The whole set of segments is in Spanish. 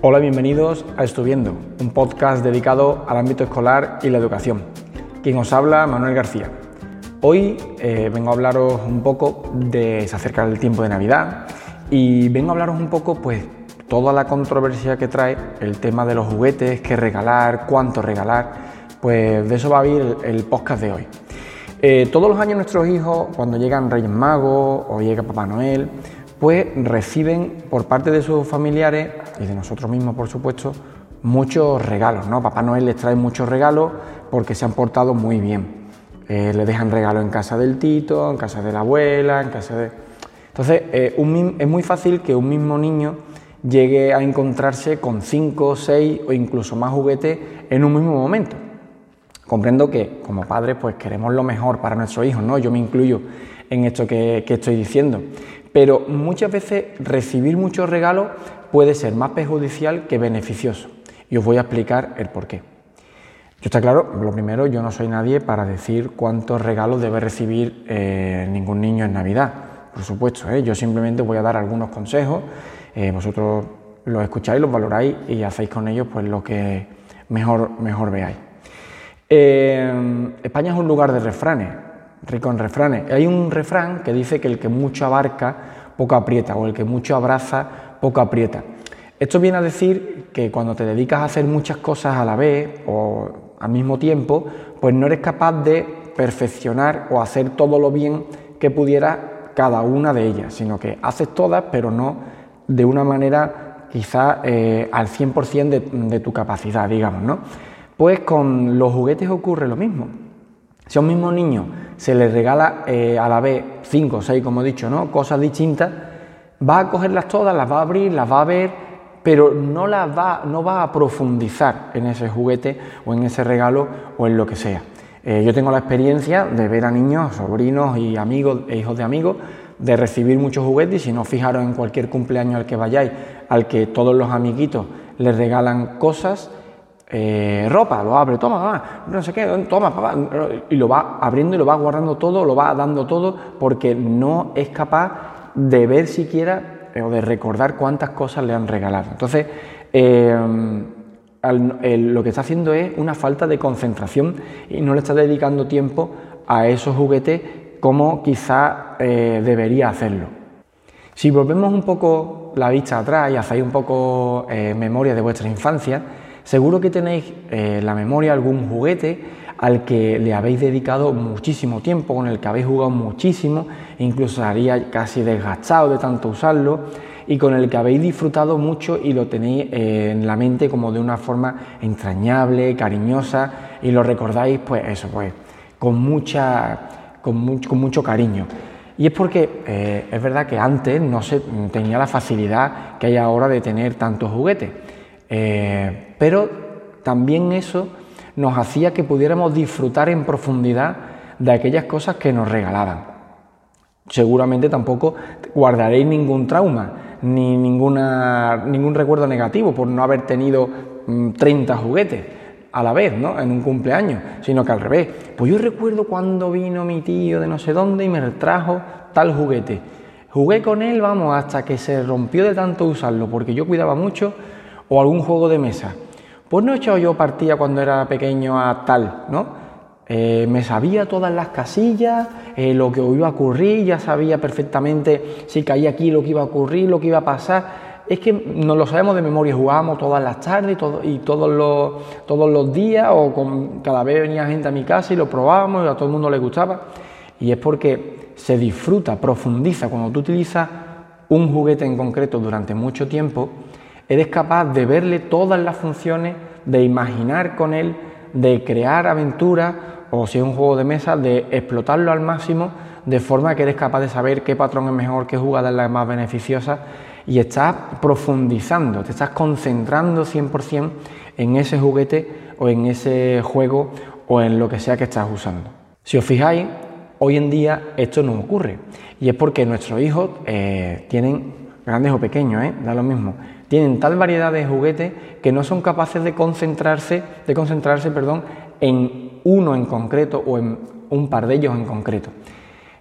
Hola, bienvenidos a Estuviendo, un podcast dedicado al ámbito escolar y la educación. Quien os habla, Manuel García. Hoy eh, vengo a hablaros un poco de se acerca el tiempo de Navidad y vengo a hablaros un poco, pues, toda la controversia que trae el tema de los juguetes, qué regalar, cuánto regalar, pues de eso va a ir el, podcast de hoy. Eh, todos los años nuestros hijos, cuando llegan Reyes Magos o llega Papá Noel, pues reciben por parte de sus familiares y de nosotros mismos, por supuesto, muchos regalos, ¿no? Papá Noel les trae muchos regalos porque se han portado muy bien. Eh, le dejan regalos en casa del tito, en casa de la abuela, en casa de... Entonces, eh, es muy fácil que un mismo niño llegue a encontrarse con cinco, seis o incluso más juguetes en un mismo momento. Comprendo que como padres pues queremos lo mejor para nuestros hijos, ¿no? Yo me incluyo en esto que estoy diciendo. Pero muchas veces recibir muchos regalos puede ser más perjudicial que beneficioso. Y os voy a explicar el por qué. Yo está claro, lo primero, yo no soy nadie para decir cuántos regalos debe recibir eh, ningún niño en Navidad. Por supuesto, ¿eh? yo simplemente voy a dar algunos consejos. Eh, vosotros los escucháis, los valoráis y hacéis con ellos pues, lo que mejor, mejor veáis. España es un lugar de refranes rico en refranes. Hay un refrán que dice que el que mucho abarca, poco aprieta, o el que mucho abraza, poco aprieta. Esto viene a decir que cuando te dedicas a hacer muchas cosas a la vez o al mismo tiempo, pues no eres capaz de perfeccionar o hacer todo lo bien que pudiera cada una de ellas, sino que haces todas, pero no de una manera quizá eh, al 100% de, de tu capacidad, digamos, ¿no? Pues con los juguetes ocurre lo mismo. Si a un mismo niño se le regala eh, a la vez cinco o seis, como he dicho, ¿no? cosas distintas, va a cogerlas todas, las va a abrir, las va a ver, pero no, las va, no va a profundizar en ese juguete o en ese regalo o en lo que sea. Eh, yo tengo la experiencia de ver a niños, sobrinos y amigos e hijos de amigos, de recibir muchos juguetes y si no fijaros en cualquier cumpleaños al que vayáis, al que todos los amiguitos les regalan cosas, eh, ropa, lo abre, toma, no sé qué, toma, papá, y lo va abriendo y lo va guardando todo, lo va dando todo, porque no es capaz de ver siquiera eh, o de recordar cuántas cosas le han regalado. Entonces, eh, lo que está haciendo es una falta de concentración y no le está dedicando tiempo a esos juguetes como quizá debería hacerlo. Si volvemos un poco la vista atrás y hacéis un poco memoria de vuestra infancia, Seguro que tenéis en la memoria algún juguete al que le habéis dedicado muchísimo tiempo, con el que habéis jugado muchísimo, incluso haría casi desgastado de tanto usarlo, y con el que habéis disfrutado mucho y lo tenéis eh, en la mente como de una forma entrañable, cariñosa, y lo recordáis, pues eso, pues, con mucha, con mucho, cariño. Y es porque eh, es verdad que antes no se tenía la facilidad que hay ahora de tener tantos juguetes. Eh, pero también eso nos hacía que pudiéramos disfrutar en profundidad de aquellas cosas que nos regalaban. Seguramente tampoco guardaréis ningún trauma ni ninguna, ningún recuerdo negativo por no haber tenido 30 mm, juguetes a la vez, ¿no? En un cumpleaños, sino que al revés. Pues yo recuerdo cuando vino mi tío de no sé dónde y me trajo tal juguete. Jugué con él, vamos, hasta que se rompió de tanto usarlo, porque yo cuidaba mucho o algún juego de mesa. Pues no he echado yo partida cuando era pequeño a tal, ¿no? Eh, me sabía todas las casillas, eh, lo que iba a ocurrir, ya sabía perfectamente si caía aquí lo que iba a ocurrir, lo que iba a pasar. Es que nos lo sabemos de memoria, jugábamos todas las tardes y, todos, los, todos los días, o con, cada vez venía gente a mi casa y lo probábamos y a todo el mundo le gustaba. Y es porque se disfruta, profundiza. Cuando tú utilizas un juguete en concreto durante mucho tiempo, eres capaz de verle todas las funciones, de imaginar con él, de crear aventuras o si es un juego de mesa, de explotarlo al máximo de forma que eres capaz de saber qué patrón es mejor, qué jugada es la más beneficiosa y estás profundizando, te estás concentrando 100% en ese juguete o en ese juego o en lo que sea que estás usando. Si os fijáis, hoy en día esto no ocurre y es porque nuestros hijos eh, tienen grandes o pequeños, ¿eh? da lo mismo, tienen tal variedad de juguetes que no son capaces de concentrarse, de concentrarse perdón, en uno en concreto o en un par de ellos en concreto.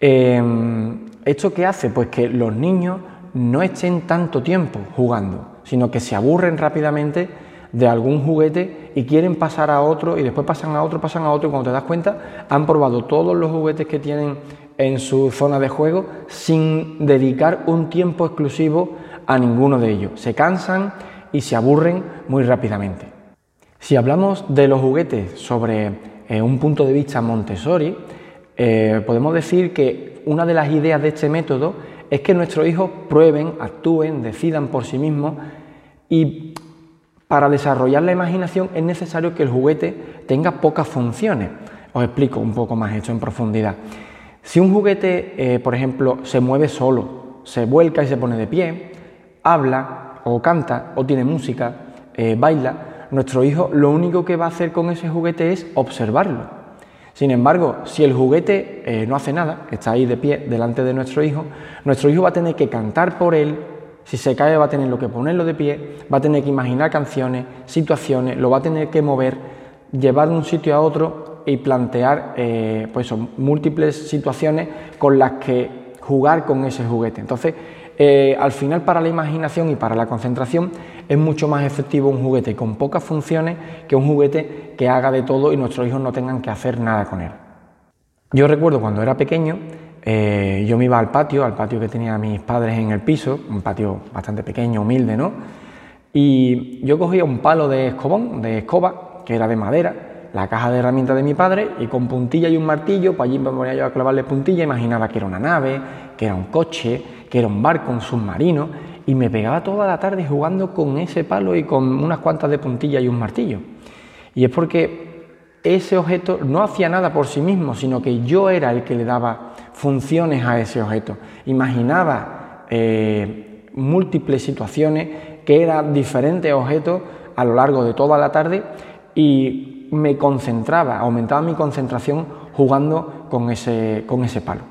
Em, ¿Esto qué hace? Pues que los niños no estén tanto tiempo jugando, sino que se aburren rápidamente de algún juguete y quieren pasar a otro y después pasan a otro, pasan a otro y cuando te das cuenta han probado todos los juguetes que tienen en su zona de juego sin dedicar un tiempo exclusivo a ninguno de ellos. Se cansan y se aburren muy rápidamente. Si hablamos de los juguetes sobre eh, un punto de vista Montessori, eh, podemos decir que una de las ideas de este método es que nuestros hijos prueben, actúen, decidan por sí mismos y para desarrollar la imaginación es necesario que el juguete tenga pocas funciones. Os explico un poco más esto en profundidad. Si un juguete, eh, por ejemplo, se mueve solo, se vuelca y se pone de pie, habla o canta o tiene música, eh, baila, nuestro hijo lo único que va a hacer con ese juguete es observarlo. Sin embargo, si el juguete eh, no hace nada, está ahí de pie delante de nuestro hijo, nuestro hijo va a tener que cantar por él, si se cae va a tener que ponerlo de pie, va a tener que imaginar canciones, situaciones, lo va a tener que mover, llevar de un sitio a otro y plantear eh, pues múltiples situaciones con las que jugar con ese juguete. Entonces, eh, al final para la imaginación y para la concentración es mucho más efectivo un juguete con pocas funciones que un juguete que haga de todo y nuestros hijos no tengan que hacer nada con él. Yo recuerdo cuando era pequeño, eh, yo me iba al patio, al patio que tenía mis padres en el piso, un patio bastante pequeño, humilde, ¿no? Y yo cogía un palo de escobón, de escoba, que era de madera, la caja de herramientas de mi padre y con puntilla y un martillo, pues allí me ponía yo a clavarle puntilla, imaginaba que era una nave, que era un coche, que era un barco, un submarino, y me pegaba toda la tarde jugando con ese palo y con unas cuantas de puntilla y un martillo. Y es porque ese objeto no hacía nada por sí mismo, sino que yo era el que le daba funciones a ese objeto. Imaginaba eh, múltiples situaciones que eran diferentes objetos a lo largo de toda la tarde y me concentraba, aumentaba mi concentración jugando con ese, con ese palo.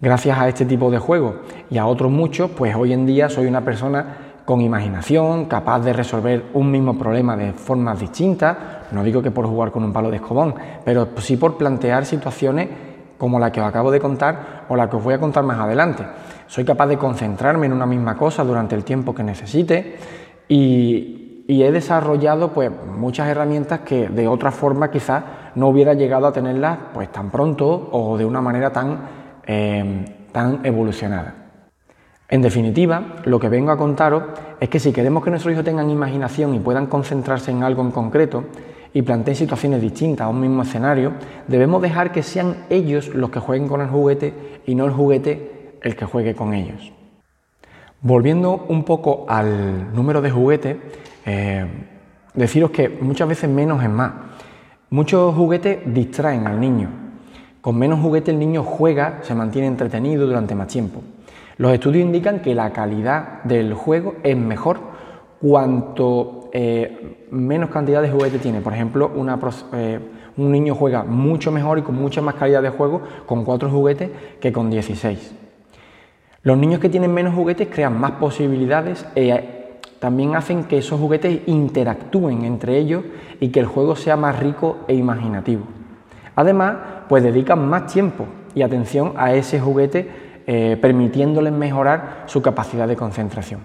Gracias a este tipo de juegos y a otros muchos, pues hoy en día soy una persona con imaginación, capaz de resolver un mismo problema de formas distintas. No digo que por jugar con un palo de escobón, pero sí por plantear situaciones como la que os acabo de contar o la que os voy a contar más adelante. Soy capaz de concentrarme en una misma cosa durante el tiempo que necesite y, he desarrollado pues, muchas herramientas que de otra forma quizás no hubiera llegado a tenerlas pues, tan pronto o de una manera tan Em, tan evolucionada. En definitiva, lo que vengo a contaros es que si queremos que nuestros hijos tengan imaginación y puedan concentrarse en algo en concreto y planteen situaciones distintas a un mismo escenario, debemos dejar que sean ellos los que jueguen con el juguete y no el juguete el que juegue con ellos. Volviendo un poco al número de juguetes, eh, deciros que muchas veces menos es más. Muchos juguetes distraen al niño, con menos juguete el niño juega, se mantiene entretenido durante más tiempo. Los estudios indican que la calidad del juego es mejor cuanto eh, menos cantidad de juguete tiene. Por ejemplo, eh, un niño juega mucho mejor y con mucha más calidad de juego con cuatro juguetes que con 16. Los niños que tienen menos juguetes crean más posibilidades e también hacen que esos juguetes interactúen entre ellos y que el juego sea más rico e imaginativo. Además, pues dedican más tiempo y atención a ese juguete, eh, permitiéndoles mejorar su capacidad de concentración.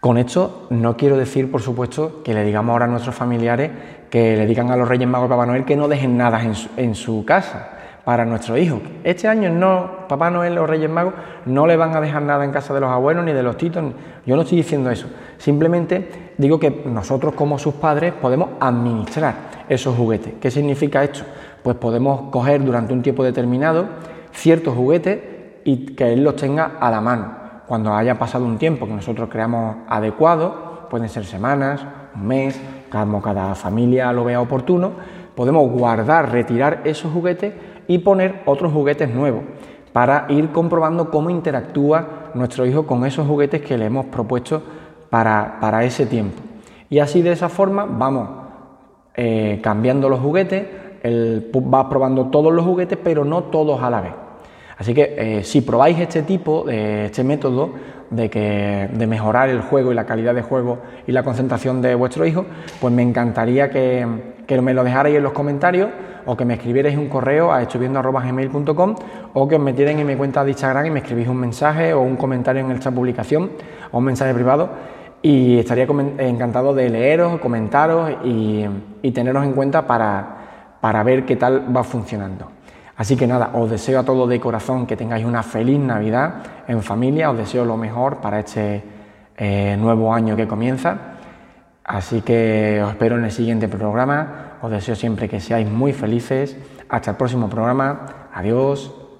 Con esto no quiero decir, por supuesto, que le digamos ahora a nuestros familiares que le digan a los Reyes Magos y Papá Noel que no dejen nada en su, casa para nuestros hijos. Este año no, Papá Noel o Reyes Magos no le van a dejar nada en casa de los abuelos ni de los titos. Yo no estoy diciendo eso. Simplemente digo que nosotros como sus padres podemos administrar esos juguetes. ¿Qué significa esto? pues podemos coger durante un tiempo determinado ciertos juguetes y que él los tenga a la mano. Cuando haya pasado un tiempo que nosotros creamos adecuado, pueden ser semanas, un mes, cada familia lo vea oportuno, podemos guardar, retirar esos juguetes y poner otros juguetes nuevos para ir comprobando cómo interactúa nuestro hijo con esos juguetes que le hemos propuesto para, para ese tiempo. Y así de esa forma vamos eh, cambiando los juguetes, él va probando todos los juguetes, pero no todos a la vez. Así que eh, si probáis este tipo, de este método de, que, de mejorar el juego y la calidad de juego y la concentración de vuestro hijo, pues me encantaría que, me lo dejarais en los comentarios o que me escribierais un correo a hechoviendo.gmail.com o que os metierais en mi cuenta de Instagram y me escribís un mensaje o un comentario en esta publicación o un mensaje privado y estaría encantado de leeros, comentaros y, y teneros en cuenta para, para ver qué tal va funcionando. Así que nada, os deseo a todos de corazón que tengáis una feliz Navidad en familia, os deseo lo mejor para este eh, nuevo año que comienza. Así que os espero en el siguiente programa, os deseo siempre que seáis muy felices. Hasta el próximo programa, adiós.